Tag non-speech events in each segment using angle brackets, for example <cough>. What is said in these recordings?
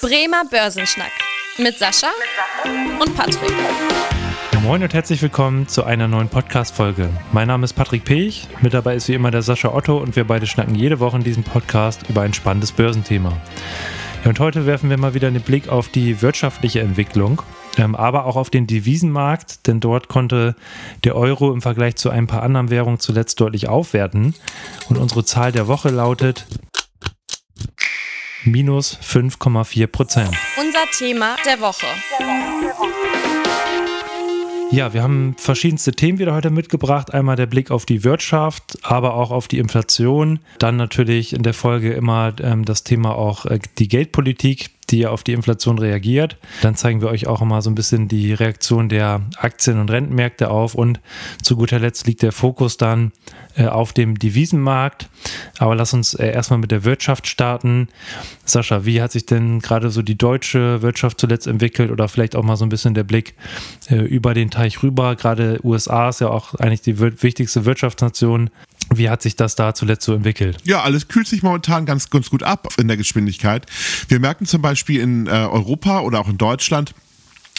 Bremer Börsenschnack mit Sascha und Patrick. Moin und herzlich willkommen zu einer neuen Podcast-Folge. Mein Name ist Patrick Pech, mit dabei ist wie immer der Sascha Otto und wir beide schnacken jede Woche in diesem Podcast über ein spannendes Börsenthema. Und heute werfen wir mal wieder einen Blick auf die wirtschaftliche Entwicklung, ähm, aber auch auf den Devisenmarkt, denn dort konnte der Euro im Vergleich zu ein paar anderen Währungen zuletzt deutlich aufwerten. Und unsere Zahl der Woche lautet minus 5,4 Prozent. Unser Thema der Woche. Ja, wir haben verschiedenste Themen wieder heute mitgebracht. Einmal der Blick auf die Wirtschaft, aber auch auf die Inflation. Dann natürlich in der Folge immer ähm, das Thema auch äh, die Geldpolitik, die auf die Inflation reagiert. Dann zeigen wir euch auch immer so ein bisschen die Reaktion der Aktien- und Rentenmärkte auf. Und zu guter Letzt liegt der Fokus dann äh, auf dem Devisenmarkt. Aber lass uns äh, erstmal mit der Wirtschaft starten. Sascha, wie hat sich denn gerade so die deutsche Wirtschaft zuletzt entwickelt oder vielleicht auch mal so ein bisschen der Blick äh, über den Teich rüber? Gerade USA ist ja auch eigentlich die wichtigste Wirtschaftsnation. Wie hat sich das da zuletzt so entwickelt? Ja, alles kühlt sich momentan ganz, ganz gut ab in der Geschwindigkeit. Wir merken zum Beispiel in äh, Europa oder auch in Deutschland,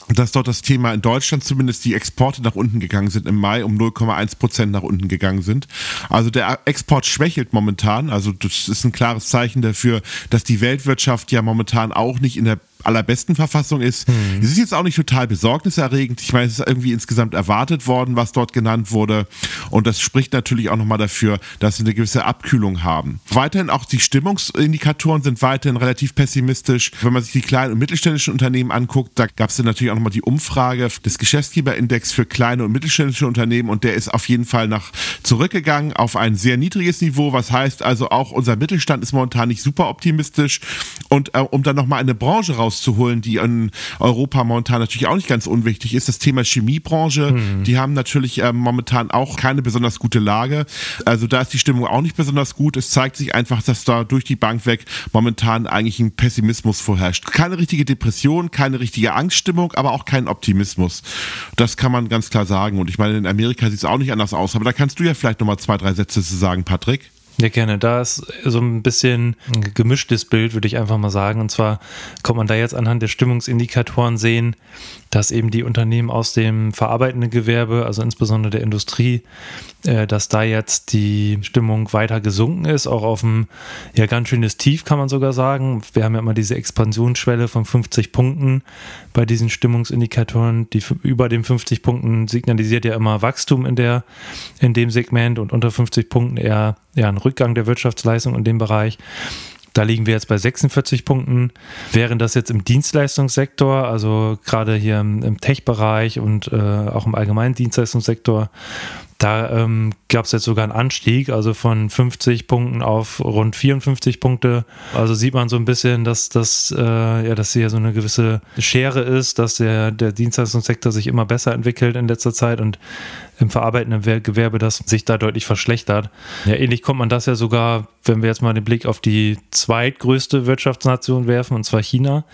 dass dort das Thema in Deutschland zumindest die Exporte nach unten gegangen sind, im Mai um 0,1 Prozent nach unten gegangen sind. Also der Export schwächelt momentan. Also das ist ein klares Zeichen dafür, dass die Weltwirtschaft ja momentan auch nicht in der allerbesten Verfassung ist. Mhm. Es ist jetzt auch nicht total besorgniserregend. Ich meine, es ist irgendwie insgesamt erwartet worden, was dort genannt wurde. Und das spricht natürlich auch nochmal dafür, dass wir eine gewisse Abkühlung haben. Weiterhin auch die Stimmungsindikatoren sind weiterhin relativ pessimistisch. Wenn man sich die kleinen und mittelständischen Unternehmen anguckt, da gab es dann natürlich auch nochmal die Umfrage des Geschäftsgeberindex für kleine und mittelständische Unternehmen und der ist auf jeden Fall nach zurückgegangen auf ein sehr niedriges Niveau. Was heißt also auch unser Mittelstand ist momentan nicht super optimistisch. Und äh, um dann nochmal eine Branche raus rauszuholen, die in Europa momentan natürlich auch nicht ganz unwichtig ist. Das Thema Chemiebranche, mhm. die haben natürlich äh, momentan auch keine besonders gute Lage. Also da ist die Stimmung auch nicht besonders gut. Es zeigt sich einfach, dass da durch die Bank weg momentan eigentlich ein Pessimismus vorherrscht. Keine richtige Depression, keine richtige Angststimmung, aber auch kein Optimismus. Das kann man ganz klar sagen. Und ich meine, in Amerika sieht es auch nicht anders aus. Aber da kannst du ja vielleicht nochmal zwei, drei Sätze zu sagen, Patrick. Ja, gerne. Da ist so ein bisschen ein gemischtes Bild, würde ich einfach mal sagen. Und zwar kommt man da jetzt anhand der Stimmungsindikatoren sehen, dass eben die Unternehmen aus dem verarbeitenden Gewerbe, also insbesondere der Industrie, äh, dass da jetzt die Stimmung weiter gesunken ist, auch auf ein ja ganz schönes Tief, kann man sogar sagen. Wir haben ja immer diese Expansionsschwelle von 50 Punkten bei diesen Stimmungsindikatoren. Die über den 50 Punkten signalisiert ja immer Wachstum in, der, in dem Segment und unter 50 Punkten eher ja, ein Rückgang der Wirtschaftsleistung in dem Bereich. Da liegen wir jetzt bei 46 Punkten. Während das jetzt im Dienstleistungssektor, also gerade hier im, im Tech-Bereich und äh, auch im allgemeinen Dienstleistungssektor, da ähm, gab es jetzt sogar einen Anstieg, also von 50 Punkten auf rund 54 Punkte. Also sieht man so ein bisschen, dass das äh, ja, dass hier so eine gewisse Schere ist, dass der, der Dienstleistungssektor sich immer besser entwickelt in letzter Zeit und im verarbeitenden Gewerbe das sich da deutlich verschlechtert. Ja, ähnlich kommt man das ja sogar, wenn wir jetzt mal den Blick auf die zweitgrößte Wirtschaftsnation werfen, und zwar China,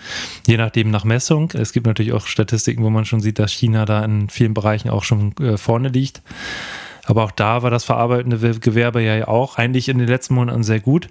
je nachdem nach Messung. Es gibt natürlich auch Statistiken, wo man schon sieht, dass China da in vielen Bereichen auch schon äh, vorne liegt. Aber auch da war das verarbeitende Gewerbe ja auch eigentlich in den letzten Monaten sehr gut.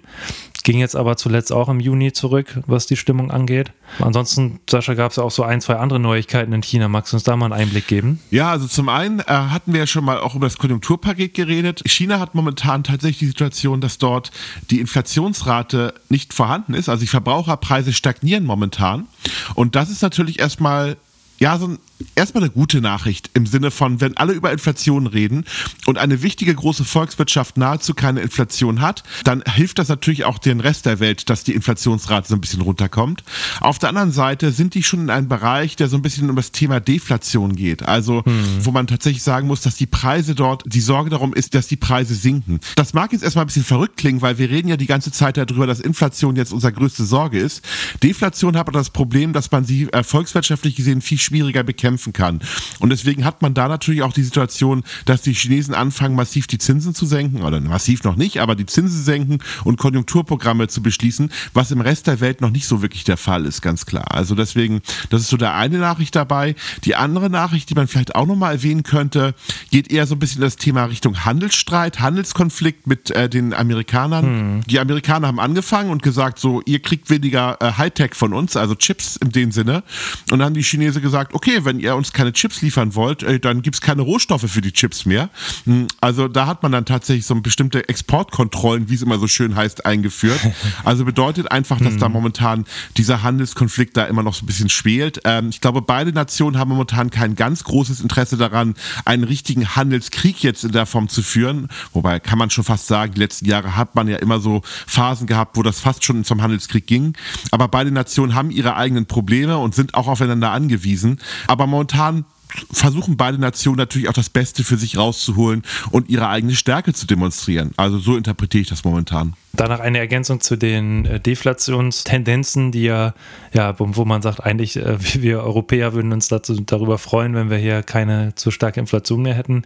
Ging jetzt aber zuletzt auch im Juni zurück, was die Stimmung angeht. Ansonsten, Sascha, gab es ja auch so ein, zwei andere Neuigkeiten in China. Magst du uns da mal einen Einblick geben? Ja, also zum einen äh, hatten wir ja schon mal auch über das Konjunkturpaket geredet. China hat momentan tatsächlich die Situation, dass dort die Inflationsrate nicht vorhanden ist. Also die Verbraucherpreise stagnieren momentan. Und das ist natürlich erstmal ja, so ein erstmal eine gute Nachricht im Sinne von, wenn alle über Inflation reden und eine wichtige große Volkswirtschaft nahezu keine Inflation hat, dann hilft das natürlich auch den Rest der Welt, dass die Inflationsrate so ein bisschen runterkommt. Auf der anderen Seite sind die schon in einem Bereich, der so ein bisschen um das Thema Deflation geht. Also, hm. wo man tatsächlich sagen muss, dass die Preise dort, die Sorge darum ist, dass die Preise sinken. Das mag jetzt erstmal ein bisschen verrückt klingen, weil wir reden ja die ganze Zeit darüber, dass Inflation jetzt unsere größte Sorge ist. Deflation hat aber das Problem, dass man sie äh, volkswirtschaftlich gesehen viel schwieriger bekämpft bekämpfen kann. Und deswegen hat man da natürlich auch die Situation, dass die Chinesen anfangen, massiv die Zinsen zu senken, oder massiv noch nicht, aber die Zinsen senken und Konjunkturprogramme zu beschließen, was im Rest der Welt noch nicht so wirklich der Fall ist, ganz klar. Also deswegen, das ist so der eine Nachricht dabei. Die andere Nachricht, die man vielleicht auch nochmal erwähnen könnte, geht eher so ein bisschen das Thema Richtung Handelsstreit, Handelskonflikt mit äh, den Amerikanern. Hm. Die Amerikaner haben angefangen und gesagt, so, ihr kriegt weniger äh, Hightech von uns, also Chips in dem Sinne. Und dann haben die Chinesen gesagt, okay, wenn ihr uns keine Chips liefern wollt, äh, dann gibt es keine Rohstoffe für die Chips mehr. Hm, also da hat man dann tatsächlich so bestimmte Exportkontrollen, wie es immer so schön heißt, eingeführt. <laughs> Also bedeutet einfach, dass da hm. momentan dieser Handelskonflikt da immer noch so ein bisschen schwelt. Ähm, ich glaube, beide Nationen haben momentan kein ganz großes Interesse daran, einen richtigen Handelskrieg jetzt in der Form zu führen. Wobei kann man schon fast sagen, die letzten Jahre hat man ja immer so Phasen gehabt, wo das fast schon zum Handelskrieg ging. Aber beide Nationen haben ihre eigenen Probleme und sind auch aufeinander angewiesen. Aber momentan versuchen beide Nationen natürlich auch das Beste für sich rauszuholen und ihre eigene Stärke zu demonstrieren. Also so interpretiere ich das momentan. Danach eine Ergänzung zu den äh, Deflationstendenzen, die ja, ja, wo man sagt, eigentlich äh, <laughs> wir Europäer würden uns dazu, darüber freuen, wenn wir hier keine zu starke Inflation mehr hätten.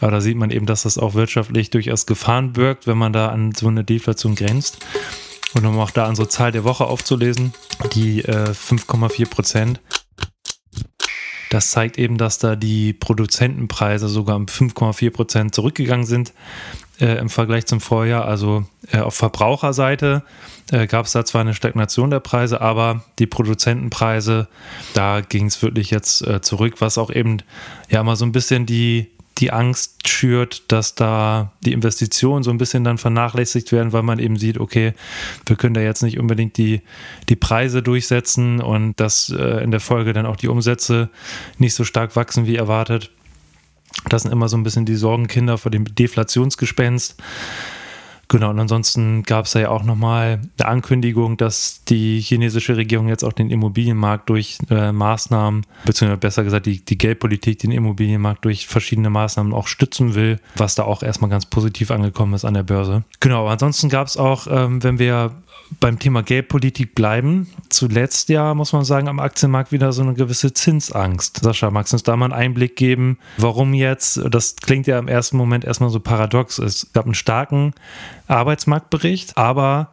Aber da sieht man eben, dass das auch wirtschaftlich durchaus Gefahren birgt, wenn man da an so eine Deflation grenzt. Und um auch da unsere Zahl der Woche aufzulesen, die äh, 5,4 Prozent. Das zeigt eben, dass da die Produzentenpreise sogar um 5,4 Prozent zurückgegangen sind äh, im Vergleich zum Vorjahr. Also äh, auf Verbraucherseite äh, gab es da zwar eine Stagnation der Preise, aber die Produzentenpreise, da ging es wirklich jetzt äh, zurück, was auch eben ja mal so ein bisschen die, die Angst schürt, dass da die Investitionen so ein bisschen dann vernachlässigt werden, weil man eben sieht, okay, wir können da jetzt nicht unbedingt die, die Preise durchsetzen und dass äh, in der Folge dann auch die Umsätze nicht so stark wachsen wie erwartet. Das sind immer so ein bisschen die Sorgenkinder vor dem Deflationsgespenst. Genau, und ansonsten gab es ja auch nochmal eine Ankündigung, dass die chinesische Regierung jetzt auch den Immobilienmarkt durch äh, Maßnahmen, beziehungsweise besser gesagt die, die Geldpolitik, den Immobilienmarkt durch verschiedene Maßnahmen auch stützen will, was da auch erstmal ganz positiv angekommen ist an der Börse. Genau, aber ansonsten gab es auch, ähm, wenn wir beim Thema Geldpolitik bleiben, zuletzt ja, muss man sagen, am Aktienmarkt wieder so eine gewisse Zinsangst. Sascha, magst du uns da mal einen Einblick geben, warum jetzt, das klingt ja im ersten Moment erstmal so paradox, es gab einen starken Arbeitsmarktbericht, aber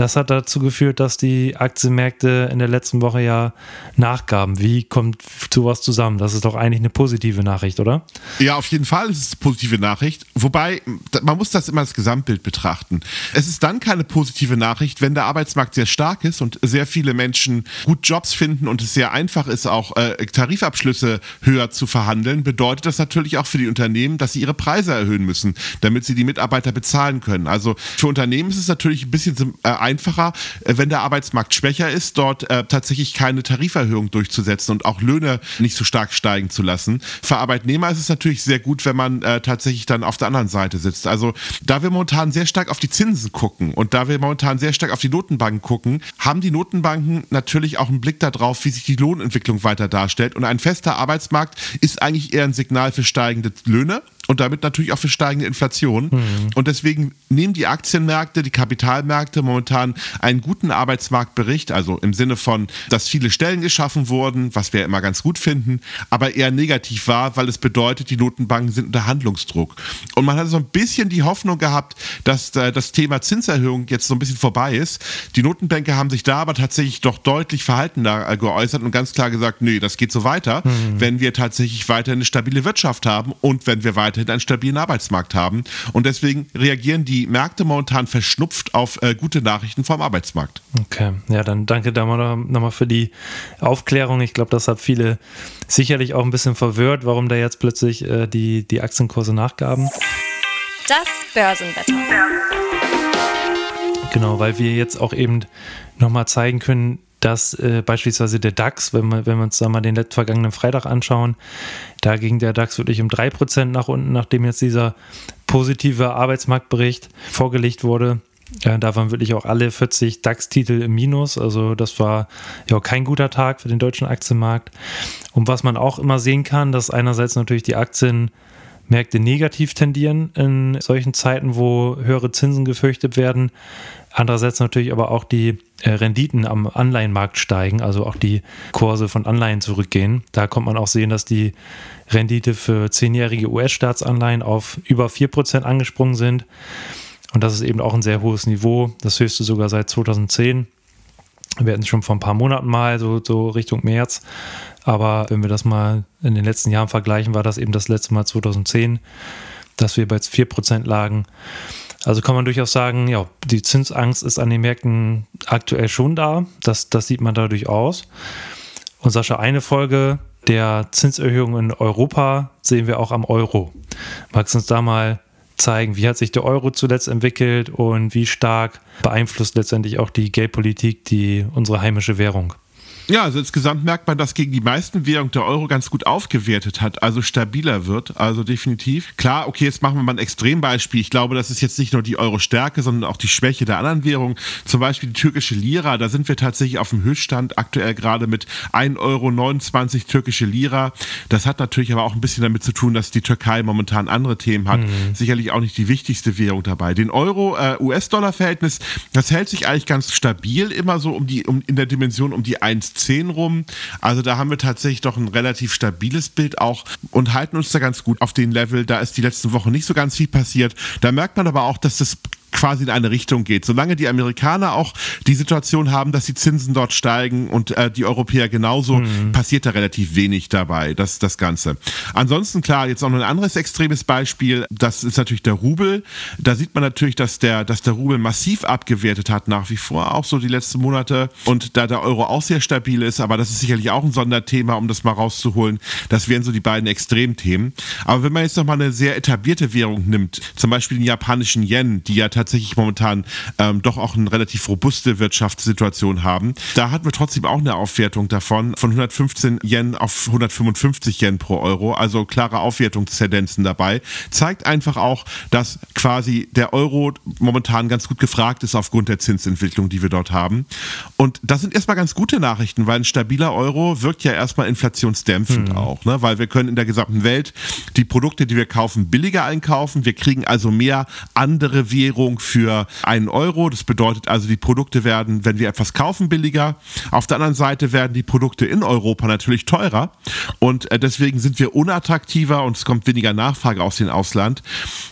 das hat dazu geführt, dass die Aktienmärkte in der letzten Woche ja nachgaben. Wie kommt sowas zusammen? Das ist doch eigentlich eine positive Nachricht, oder? Ja, auf jeden Fall ist es eine positive Nachricht. Wobei, man muss das immer als Gesamtbild betrachten. Es ist dann keine positive Nachricht, wenn der Arbeitsmarkt sehr stark ist und sehr viele Menschen gut Jobs finden und es sehr einfach ist, auch äh, Tarifabschlüsse höher zu verhandeln, bedeutet das natürlich auch für die Unternehmen, dass sie ihre Preise erhöhen müssen, damit sie die Mitarbeiter bezahlen können. Also für Unternehmen ist es natürlich ein bisschen äh, einfacher, äh, wenn der Arbeitsmarkt schwächer ist, dort äh, tatsächlich keine Tariferhöhung durchzusetzen und auch Löhne nicht so stark steigen zu lassen. Für Arbeitnehmer ist es natürlich sehr gut, wenn man äh, tatsächlich dann auf der anderen Seite sitzt. Also da wir momentan sehr stark auf die Zinsen gucken und da wir momentan sehr stark auf die Notenbanken gucken, haben die Notenbanken natürlich auch einen Blick darauf, wie sich die Lohnentwicklung weiter darstellt. Und ein fester Arbeitsmarkt ist eigentlich eher ein Signal für steigende Löhne und damit natürlich auch für steigende Inflation. Mhm. Und deswegen nehmen die Aktienmärkte, die Kapitalmärkte momentan einen guten Arbeitsmarktbericht, also im Sinne von, dass viele Stellen geschaffen wurden, was wir immer ganz gut finden, aber eher negativ war, weil es bedeutet, die Notenbanken sind unter Handlungsdruck. Und man hat so ein bisschen die Hoffnung gehabt, dass äh, das Thema Zinserhöhung jetzt so ein bisschen vorbei ist. Die Notenbanker haben sich da aber tatsächlich doch deutlich verhaltener äh, geäußert und ganz klar gesagt, nee, das geht so weiter, mhm. wenn wir tatsächlich weiter eine stabile Wirtschaft haben und wenn wir weiter weiterhin einen stabilen Arbeitsmarkt haben. Und deswegen reagieren die Märkte momentan verschnupft auf äh, gute Nachrichten vom Arbeitsmarkt. Okay, ja, dann danke da nochmal für die Aufklärung. Ich glaube, das hat viele sicherlich auch ein bisschen verwirrt, warum da jetzt plötzlich äh, die, die Aktienkurse nachgaben. Das Börsenwetter. Genau, weil wir jetzt auch eben nochmal zeigen können, dass äh, beispielsweise der DAX, wenn wir, wenn wir uns da mal den vergangenen Freitag anschauen, da ging der DAX wirklich um 3% nach unten, nachdem jetzt dieser positive Arbeitsmarktbericht vorgelegt wurde. Ja, da waren wirklich auch alle 40 DAX-Titel im Minus. Also das war ja kein guter Tag für den deutschen Aktienmarkt. Und was man auch immer sehen kann, dass einerseits natürlich die Aktien Märkte negativ tendieren in solchen Zeiten, wo höhere Zinsen gefürchtet werden. Andererseits natürlich aber auch die äh, Renditen am Anleihenmarkt steigen, also auch die Kurse von Anleihen zurückgehen. Da kommt man auch sehen, dass die Rendite für zehnjährige US-Staatsanleihen auf über 4% angesprungen sind. Und das ist eben auch ein sehr hohes Niveau, das höchste sogar seit 2010. Wir hatten es schon vor ein paar Monaten mal, so, so Richtung März. Aber wenn wir das mal in den letzten Jahren vergleichen, war das eben das letzte Mal 2010, dass wir bei 4% lagen. Also kann man durchaus sagen, ja, die Zinsangst ist an den Märkten aktuell schon da. Das, das sieht man dadurch aus. Und Sascha, eine Folge der Zinserhöhung in Europa sehen wir auch am Euro. Magst du uns da mal zeigen, wie hat sich der Euro zuletzt entwickelt und wie stark beeinflusst letztendlich auch die Geldpolitik die unsere heimische Währung? Ja, also insgesamt merkt man, dass gegen die meisten Währungen der Euro ganz gut aufgewertet hat, also stabiler wird, also definitiv. Klar, okay, jetzt machen wir mal ein Extrembeispiel. Ich glaube, das ist jetzt nicht nur die Euro-Stärke, sondern auch die Schwäche der anderen Währungen. Zum Beispiel die türkische Lira, da sind wir tatsächlich auf dem Höchststand, aktuell gerade mit 1,29 Euro türkische Lira. Das hat natürlich aber auch ein bisschen damit zu tun, dass die Türkei momentan andere Themen hat. Mhm. Sicherlich auch nicht die wichtigste Währung dabei. Den Euro-US-Dollar-Verhältnis, äh, das hält sich eigentlich ganz stabil, immer so um die, um, in der Dimension um die 1 10 rum. Also da haben wir tatsächlich doch ein relativ stabiles Bild auch und halten uns da ganz gut auf den Level. Da ist die letzten Wochen nicht so ganz viel passiert. Da merkt man aber auch, dass das quasi in eine Richtung geht. Solange die Amerikaner auch die Situation haben, dass die Zinsen dort steigen und äh, die Europäer genauso, mhm. passiert da relativ wenig dabei, das, das Ganze. Ansonsten, klar, jetzt auch noch ein anderes extremes Beispiel, das ist natürlich der Rubel. Da sieht man natürlich, dass der, dass der Rubel massiv abgewertet hat, nach wie vor, auch so die letzten Monate. Und da der Euro auch sehr stabil ist, aber das ist sicherlich auch ein Sonderthema, um das mal rauszuholen. Das wären so die beiden Extremthemen. Aber wenn man jetzt nochmal eine sehr etablierte Währung nimmt, zum Beispiel den japanischen Yen, die ja tatsächlich momentan ähm, doch auch eine relativ robuste Wirtschaftssituation haben. Da hatten wir trotzdem auch eine Aufwertung davon von 115 Yen auf 155 Yen pro Euro, also klare Aufwertungstendenzen dabei. Zeigt einfach auch, dass quasi der Euro momentan ganz gut gefragt ist aufgrund der Zinsentwicklung, die wir dort haben. Und das sind erstmal ganz gute Nachrichten, weil ein stabiler Euro wirkt ja erstmal inflationsdämpfend mhm. auch, ne? weil wir können in der gesamten Welt die Produkte, die wir kaufen, billiger einkaufen. Wir kriegen also mehr andere Währungen Währung für einen Euro. Das bedeutet also, die Produkte werden, wenn wir etwas kaufen, billiger. Auf der anderen Seite werden die Produkte in Europa natürlich teurer und äh, deswegen sind wir unattraktiver und es kommt weniger Nachfrage aus dem Ausland.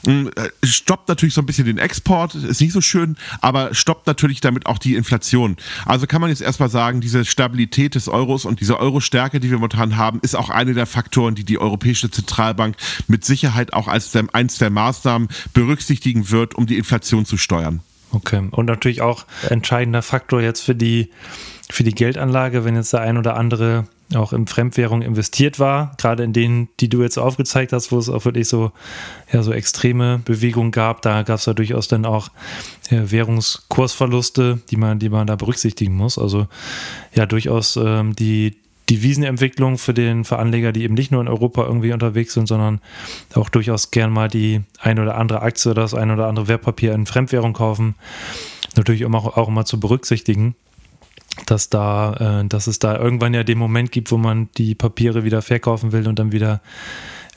Hm, äh, stoppt natürlich so ein bisschen den Export, ist nicht so schön, aber stoppt natürlich damit auch die Inflation. Also kann man jetzt erstmal sagen, diese Stabilität des Euros und diese Euro-Stärke, die wir momentan haben, ist auch eine der Faktoren, die die Europäische Zentralbank mit Sicherheit auch als eins der Maßnahmen berücksichtigen wird, um die Inflation Inflation zu steuern. Okay. Und natürlich auch entscheidender Faktor jetzt für die, für die Geldanlage, wenn jetzt der ein oder andere auch in Fremdwährung investiert war, gerade in denen, die du jetzt aufgezeigt hast, wo es auch wirklich so, ja, so extreme Bewegungen gab, da gab es ja durchaus dann auch ja, Währungskursverluste, die man, die man da berücksichtigen muss. Also ja, durchaus ähm, die, Devisenentwicklung für den für Anleger, die eben nicht nur in Europa irgendwie unterwegs sind, sondern auch durchaus gern mal die ein oder andere Aktie oder das ein oder andere Wertpapier in Fremdwährung kaufen. Natürlich auch, auch immer zu berücksichtigen, dass da, äh, dass es da irgendwann ja den Moment gibt, wo man die Papiere wieder verkaufen will und dann wieder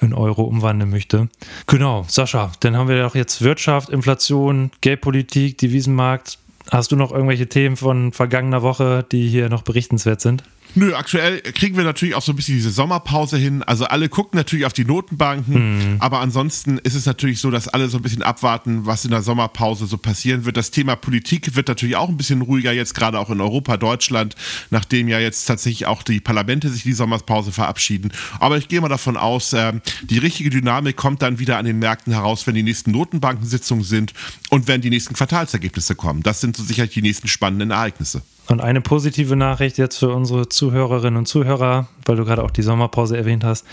in Euro umwandeln möchte. Genau, Sascha, dann haben wir doch jetzt Wirtschaft, Inflation, Geldpolitik, Devisenmarkt. Hast du noch irgendwelche Themen von vergangener Woche, die hier noch berichtenswert sind? Nö, aktuell kriegen wir natürlich auch so ein bisschen diese Sommerpause hin. Also alle gucken natürlich auf die Notenbanken, mhm. aber ansonsten ist es natürlich so, dass alle so ein bisschen abwarten, was in der Sommerpause so passieren wird. Das Thema Politik wird natürlich auch ein bisschen ruhiger jetzt, gerade auch in Europa, Deutschland, nachdem ja jetzt tatsächlich auch die Parlamente sich die Sommerpause verabschieden. Aber ich gehe mal davon aus, äh, die richtige Dynamik kommt dann wieder an den Märkten heraus, wenn die nächsten Notenbankensitzungen sind und wenn die nächsten Quartalsergebnisse kommen. Das sind so sicherlich die nächsten spannenden Ereignisse. Und eine positive Nachricht jetzt für unsere Zuhörerinnen und Zuhörer, weil du gerade auch die Sommerpause erwähnt hast.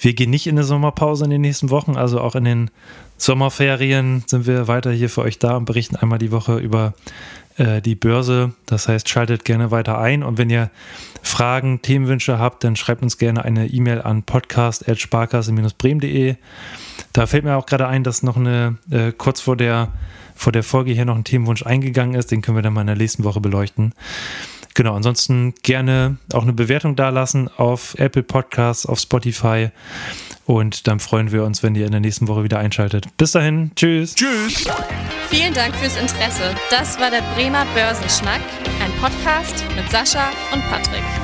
Wir gehen nicht in eine Sommerpause in den nächsten Wochen, also auch in den Sommerferien sind wir weiter hier für euch da und berichten einmal die Woche über äh, die Börse. Das heißt, schaltet gerne weiter ein und wenn ihr Fragen, Themenwünsche habt, dann schreibt uns gerne eine E-Mail an podcast.sparkasse-bremen.de. Da fällt mir auch gerade ein, dass noch eine äh, kurz vor der vor der Folge hier noch ein Themenwunsch eingegangen ist. Den können wir dann mal in der nächsten Woche beleuchten. genau, ansonsten gerne auch eine Bewertung dalassen auf Apple Podcasts, auf Spotify. Und dann freuen wir uns, wenn ihr in der nächsten Woche wieder einschaltet. Bis dahin, tschüss. Tschüss. Vielen Dank fürs Interesse. Das war der Bremer Börsenschnack, ein Podcast mit Sascha und Patrick.